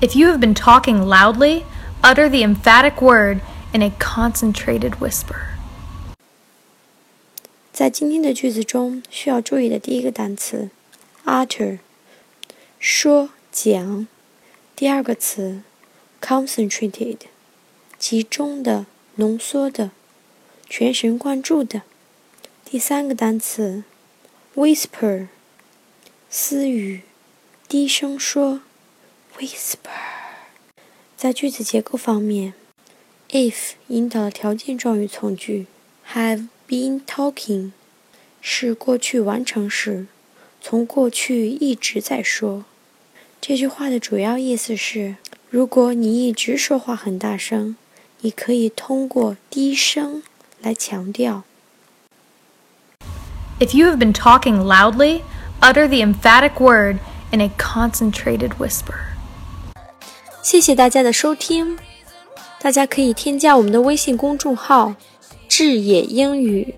If you have been talking loudly, utter the emphatic word in a concentrated whisper. 在今天的句子中，需要注意的第一个单词，utter，说讲；第二个词，concentrated，集中的、浓缩的、全神贯注的；第三个单词，whisper，私语、低声说。 whisper。在句子结构方面，if 引导了条件状语从句，have been talking 是过去完成时，从过去一直在说。这句话的主要意思是，如果你一直说话很大声，你可以通过低声来强调。If you have been talking loudly, utter the emphatic word in a concentrated whisper. 谢谢大家的收听，大家可以添加我们的微信公众号“智野英语”。